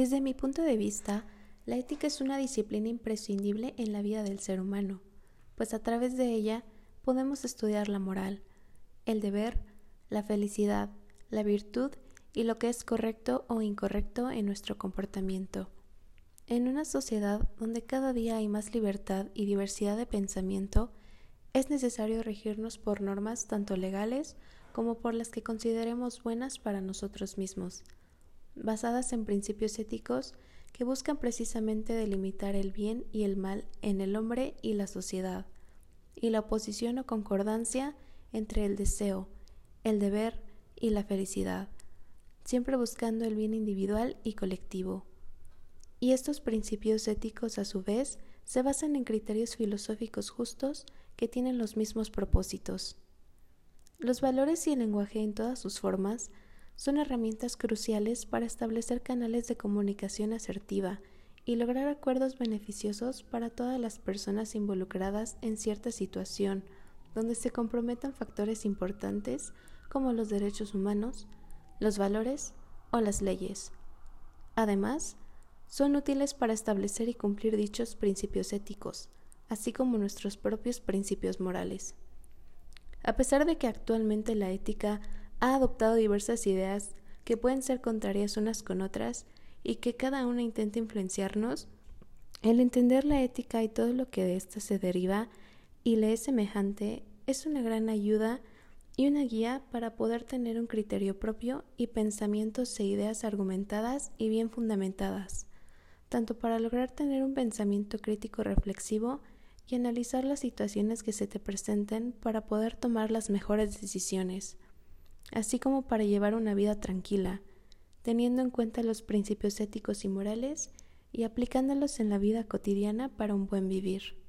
Desde mi punto de vista, la ética es una disciplina imprescindible en la vida del ser humano, pues a través de ella podemos estudiar la moral, el deber, la felicidad, la virtud y lo que es correcto o incorrecto en nuestro comportamiento. En una sociedad donde cada día hay más libertad y diversidad de pensamiento, es necesario regirnos por normas tanto legales como por las que consideremos buenas para nosotros mismos, basadas en principios éticos que buscan precisamente delimitar el bien y el mal en el hombre y la sociedad, y la oposición o concordancia entre el deseo, el deber y la felicidad, siempre buscando el bien individual y colectivo. Y estos principios éticos, a su vez, se basan en criterios filosóficos justos que tienen los mismos propósitos. Los valores y el lenguaje en todas sus formas son herramientas cruciales para establecer canales de comunicación asertiva y lograr acuerdos beneficiosos para todas las personas involucradas en cierta situación, donde se comprometan factores importantes como los derechos humanos, los valores o las leyes. Además, son útiles para establecer y cumplir dichos principios éticos, así como nuestros propios principios morales. A pesar de que actualmente la ética ha adoptado diversas ideas que pueden ser contrarias unas con otras y que cada una intenta influenciarnos, el entender la ética y todo lo que de ésta se deriva y le es semejante es una gran ayuda y una guía para poder tener un criterio propio y pensamientos e ideas argumentadas y bien fundamentadas, tanto para lograr tener un pensamiento crítico reflexivo y analizar las situaciones que se te presenten para poder tomar las mejores decisiones, así como para llevar una vida tranquila, teniendo en cuenta los principios éticos y morales y aplicándolos en la vida cotidiana para un buen vivir.